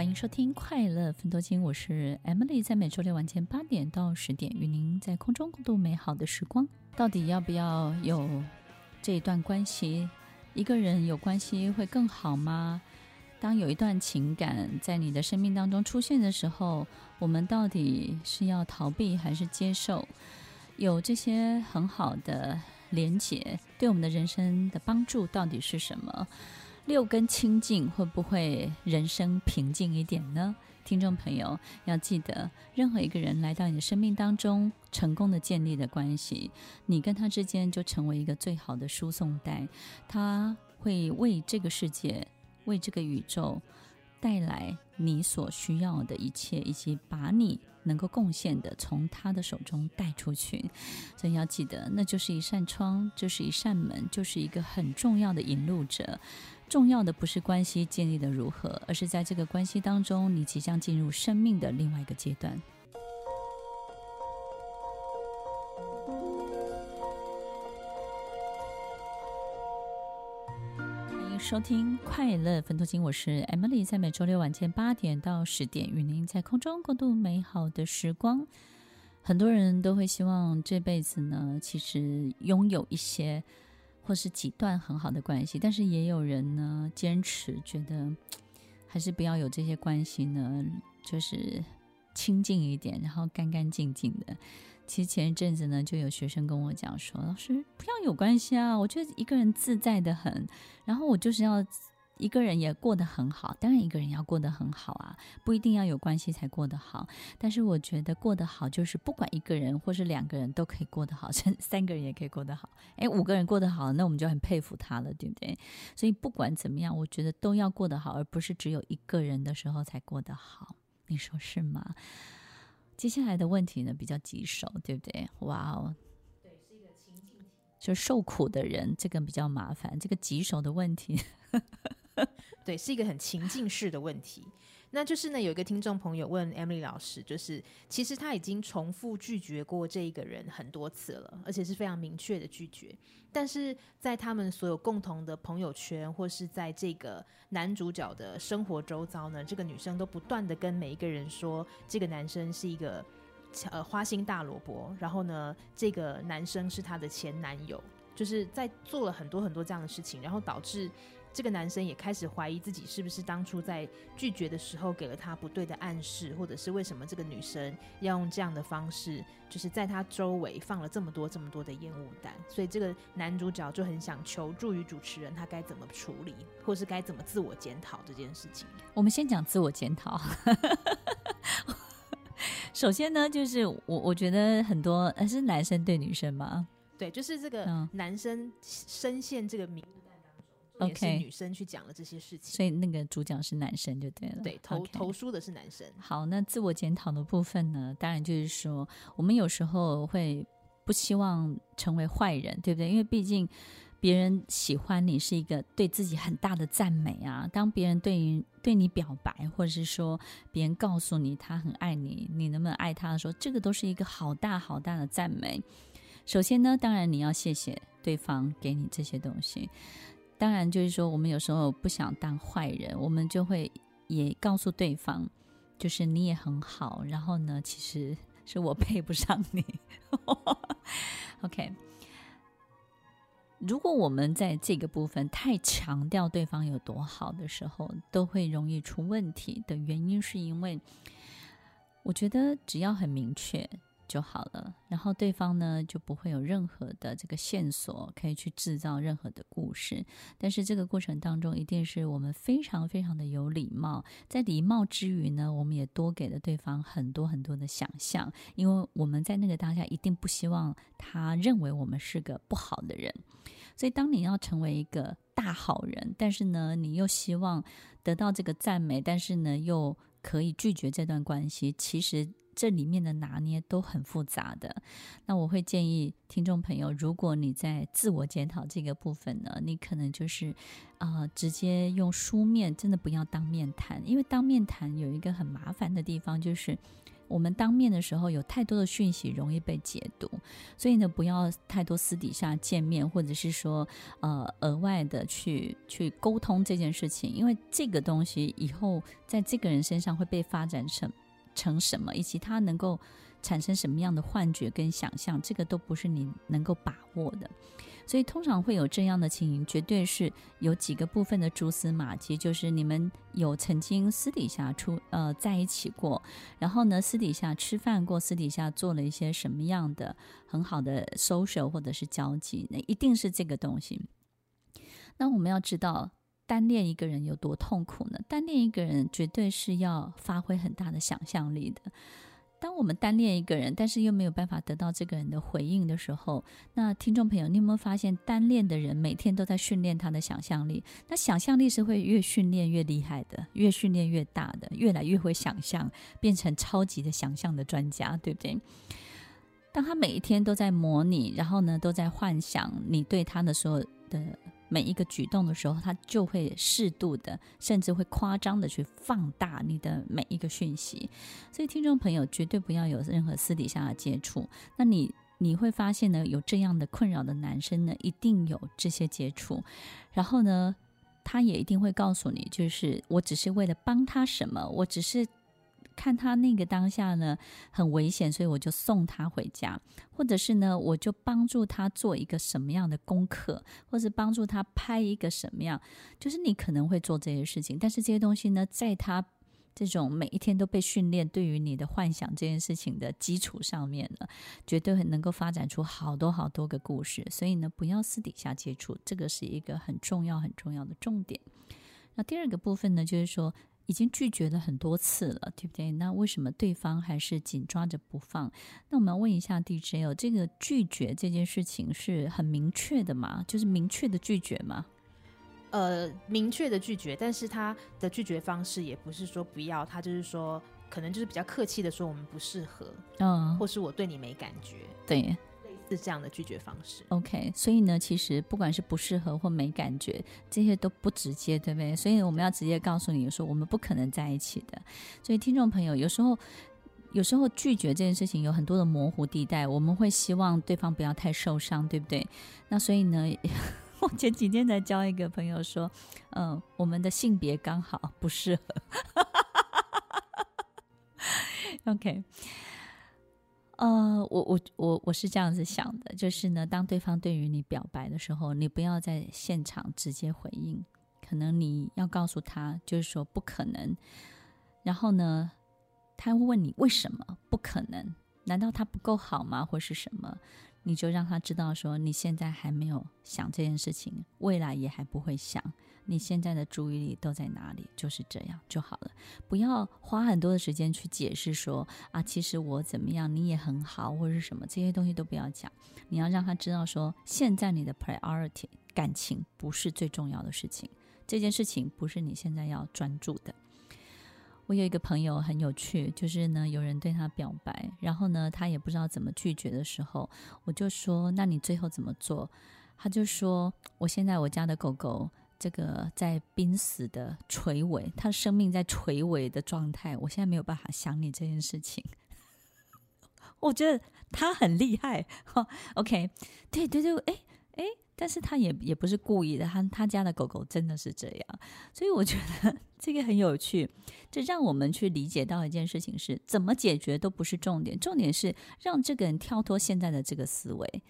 欢迎收听《快乐分多金》，我是 Emily，在每周六晚间八点到十点，与您在空中共度美好的时光。到底要不要有这一段关系？一个人有关系会更好吗？当有一段情感在你的生命当中出现的时候，我们到底是要逃避还是接受？有这些很好的连结，对我们的人生的帮助到底是什么？六根清净会不会人生平静一点呢？听众朋友要记得，任何一个人来到你的生命当中，成功的建立的关系，你跟他之间就成为一个最好的输送带，他会为这个世界，为这个宇宙。带来你所需要的一切，以及把你能够贡献的从他的手中带出去。所以要记得，那就是一扇窗，就是一扇门，就是一个很重要的引路者。重要的不是关系建立的如何，而是在这个关系当中，你即将进入生命的另外一个阶段。收听快乐分多精，我是 Emily，在每周六晚间八点到十点，与您在空中共度美好的时光。很多人都会希望这辈子呢，其实拥有一些或是几段很好的关系，但是也有人呢坚持觉得还是不要有这些关系呢，就是清静一点，然后干干净净的。其实前一阵子呢，就有学生跟我讲说：“老师，不要有关系啊！我觉得一个人自在得很，然后我就是要一个人也过得很好。当然，一个人要过得很好啊，不一定要有关系才过得好。但是我觉得过得好，就是不管一个人或是两个人都可以过得好，甚三个人也可以过得好。诶，五个人过得好，那我们就很佩服他了，对不对？所以不管怎么样，我觉得都要过得好，而不是只有一个人的时候才过得好。你说是吗？”接下来的问题呢，比较棘手，对不对？哇哦，对，是一个情境题，就受苦的人，这个比较麻烦。这个棘手的问题，对，是一个很情境式的问题。那就是呢，有一个听众朋友问 Emily 老师，就是其实他已经重复拒绝过这一个人很多次了，而且是非常明确的拒绝。但是在他们所有共同的朋友圈，或是在这个男主角的生活周遭呢，这个女生都不断的跟每一个人说，这个男生是一个呃花心大萝卜，然后呢，这个男生是她的前男友，就是在做了很多很多这样的事情，然后导致。这个男生也开始怀疑自己是不是当初在拒绝的时候给了他不对的暗示，或者是为什么这个女生要用这样的方式，就是在他周围放了这么多这么多的烟雾弹。所以这个男主角就很想求助于主持人，他该怎么处理，或是该怎么自我检讨这件事情。我们先讲自我检讨。首先呢，就是我我觉得很多是男生对女生吗？对，就是这个男生深陷这个迷。也是女生去讲了这些事情，所以那个主角是男生就对了。对，投投书的是男生。好，那自我检讨的部分呢？当然就是说，我们有时候会不希望成为坏人，对不对？因为毕竟别人喜欢你是一个对自己很大的赞美啊。当别人对于对你表白，或者是说别人告诉你他很爱你，你能不能爱他的时候，这个都是一个好大好大的赞美。首先呢，当然你要谢谢对方给你这些东西。当然，就是说，我们有时候不想当坏人，我们就会也告诉对方，就是你也很好。然后呢，其实是我配不上你。OK，如果我们在这个部分太强调对方有多好的时候，都会容易出问题的原因，是因为我觉得只要很明确。就好了，然后对方呢，就不会有任何的这个线索可以去制造任何的故事。但是这个过程当中，一定是我们非常非常的有礼貌，在礼貌之余呢，我们也多给了对方很多很多的想象，因为我们在那个当下一定不希望他认为我们是个不好的人。所以当你要成为一个大好人，但是呢，你又希望得到这个赞美，但是呢，又可以拒绝这段关系，其实。这里面的拿捏都很复杂的。那我会建议听众朋友，如果你在自我检讨这个部分呢，你可能就是啊、呃，直接用书面，真的不要当面谈，因为当面谈有一个很麻烦的地方，就是。我们当面的时候有太多的讯息容易被解读，所以呢，不要太多私底下见面，或者是说呃额外的去去沟通这件事情，因为这个东西以后在这个人身上会被发展成成什么，以及他能够产生什么样的幻觉跟想象，这个都不是你能够把握的。所以通常会有这样的情形，绝对是有几个部分的蛛丝马迹，就是你们有曾经私底下出呃在一起过，然后呢私底下吃饭过，私底下做了一些什么样的很好的 social 或者是交际，那一定是这个东西。那我们要知道单恋一个人有多痛苦呢？单恋一个人绝对是要发挥很大的想象力的。当我们单恋一个人，但是又没有办法得到这个人的回应的时候，那听众朋友，你有没有发现，单恋的人每天都在训练他的想象力？那想象力是会越训练越厉害的，越训练越大的，越来越会想象，变成超级的想象的专家，对不对？当他每一天都在模拟，然后呢，都在幻想你对他的所有的。每一个举动的时候，他就会适度的，甚至会夸张的去放大你的每一个讯息。所以，听众朋友绝对不要有任何私底下的接触。那你你会发现呢，有这样的困扰的男生呢，一定有这些接触。然后呢，他也一定会告诉你，就是我只是为了帮他什么，我只是。看他那个当下呢，很危险，所以我就送他回家，或者是呢，我就帮助他做一个什么样的功课，或是帮助他拍一个什么样，就是你可能会做这些事情，但是这些东西呢，在他这种每一天都被训练对于你的幻想这件事情的基础上面呢，绝对很能够发展出好多好多个故事，所以呢，不要私底下接触，这个是一个很重要很重要的重点。那第二个部分呢，就是说。已经拒绝了很多次了，对不对？那为什么对方还是紧抓着不放？那我们要问一下 DJ 哦，这个拒绝这件事情是很明确的吗？就是明确的拒绝吗？呃，明确的拒绝，但是他的拒绝方式也不是说不要，他就是说可能就是比较客气的说我们不适合，嗯，或是我对你没感觉，对。是这样的拒绝方式。OK，所以呢，其实不管是不适合或没感觉，这些都不直接，对不对？所以我们要直接告诉你说，我们不可能在一起的。所以听众朋友，有时候，有时候拒绝这件事情有很多的模糊地带，我们会希望对方不要太受伤，对不对？那所以呢，我前几天才教一个朋友说，嗯，我们的性别刚好不适合。OK。呃，我我我我是这样子想的，就是呢，当对方对于你表白的时候，你不要在现场直接回应，可能你要告诉他，就是说不可能。然后呢，他会问你为什么不可能？难道他不够好吗？或是什么？你就让他知道说，你现在还没有想这件事情，未来也还不会想。你现在的注意力都在哪里？就是这样就好了，不要花很多的时间去解释说啊，其实我怎么样，你也很好，或者是什么这些东西都不要讲。你要让他知道说，现在你的 priority 感情不是最重要的事情，这件事情不是你现在要专注的。我有一个朋友很有趣，就是呢，有人对他表白，然后呢，他也不知道怎么拒绝的时候，我就说，那你最后怎么做？他就说，我现在我家的狗狗。这个在濒死的垂尾，它生命在垂尾的状态，我现在没有办法想你这件事情。我觉得他很厉害，哈，OK，对对对，哎哎，但是他也也不是故意的，他他家的狗狗真的是这样，所以我觉得 这个很有趣，这让我们去理解到一件事情是怎么解决都不是重点，重点是让这个人跳脱现在的这个思维。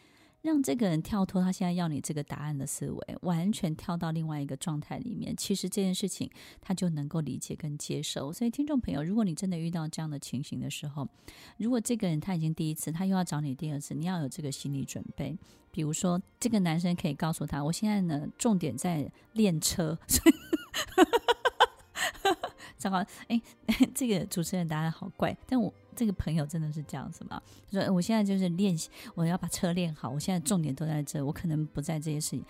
让这个人跳脱他现在要你这个答案的思维，完全跳到另外一个状态里面。其实这件事情他就能够理解跟接受。所以，听众朋友，如果你真的遇到这样的情形的时候，如果这个人他已经第一次，他又要找你第二次，你要有这个心理准备。比如说，这个男生可以告诉他：“我现在呢，重点在练车。”糟糕，哎，这个主持人答案好怪，但我。这个朋友真的是这样子吗？他说：“我现在就是练习，我要把车练好。我现在重点都在这，我可能不在这些事情。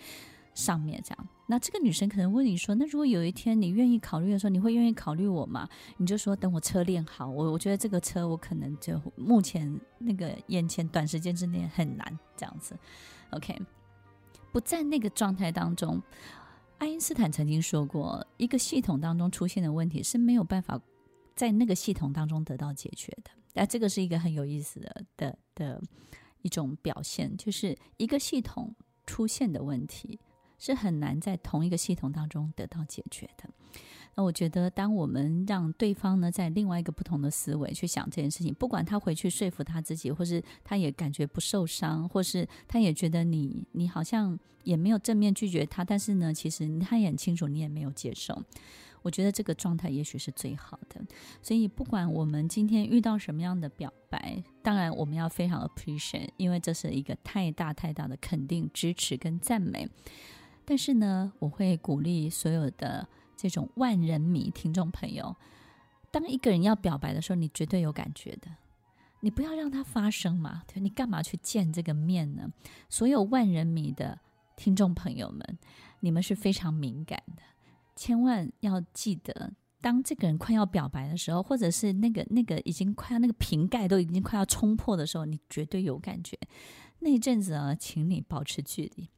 上面这样。那这个女生可能问你说：“那如果有一天你愿意考虑的时候，你会愿意考虑我吗？”你就说：“等我车练好，我我觉得这个车我可能就目前那个眼前短时间之内很难这样子。”OK，不在那个状态当中。爱因斯坦曾经说过，一个系统当中出现的问题是没有办法在那个系统当中得到解决的。那这个是一个很有意思的的的一种表现，就是一个系统出现的问题是很难在同一个系统当中得到解决的。那我觉得，当我们让对方呢，在另外一个不同的思维去想这件事情，不管他回去说服他自己，或是他也感觉不受伤，或是他也觉得你你好像也没有正面拒绝他，但是呢，其实他也很清楚你也没有接受。我觉得这个状态也许是最好的。所以，不管我们今天遇到什么样的表白，当然我们要非常 appreciate，因为这是一个太大太大的肯定、支持跟赞美。但是呢，我会鼓励所有的。这种万人迷听众朋友，当一个人要表白的时候，你绝对有感觉的。你不要让它发生嘛，对，你干嘛去见这个面呢？所有万人迷的听众朋友们，你们是非常敏感的，千万要记得，当这个人快要表白的时候，或者是那个那个已经快要那个瓶盖都已经快要冲破的时候，你绝对有感觉。那一阵子啊，请你保持距离，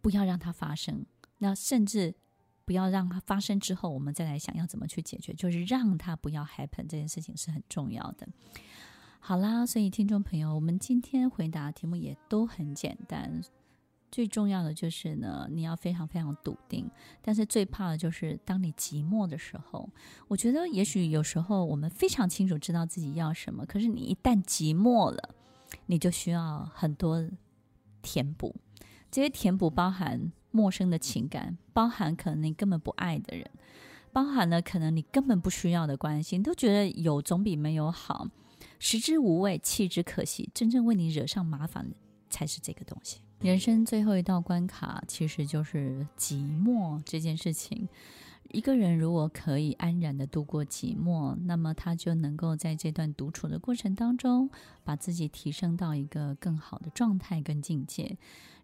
不要让它发生。那甚至。不要让它发生之后，我们再来想要怎么去解决，就是让它不要 happen 这件事情是很重要的。好啦，所以听众朋友，我们今天回答题目也都很简单，最重要的就是呢，你要非常非常笃定。但是最怕的就是当你寂寞的时候，我觉得也许有时候我们非常清楚知道自己要什么，可是你一旦寂寞了，你就需要很多填补。这些填补包含。陌生的情感，包含可能你根本不爱的人，包含了可能你根本不需要的关心，都觉得有总比没有好，食之无味，弃之可惜。真正为你惹上麻烦的才是这个东西。人生最后一道关卡，其实就是寂寞这件事情。一个人如果可以安然的度过寂寞，那么他就能够在这段独处的过程当中，把自己提升到一个更好的状态跟境界。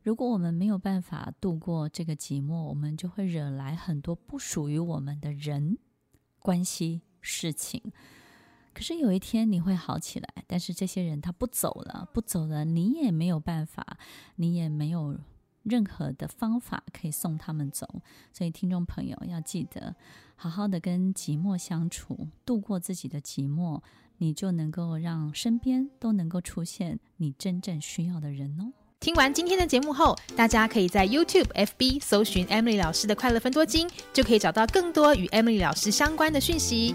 如果我们没有办法度过这个寂寞，我们就会惹来很多不属于我们的人、关系、事情。可是有一天你会好起来，但是这些人他不走了，不走了，你也没有办法，你也没有任何的方法可以送他们走。所以听众朋友要记得，好好的跟寂寞相处，度过自己的寂寞，你就能够让身边都能够出现你真正需要的人哦。听完今天的节目后，大家可以在 YouTube、FB 搜寻 Emily 老师的快乐分多金，就可以找到更多与 Emily 老师相关的讯息。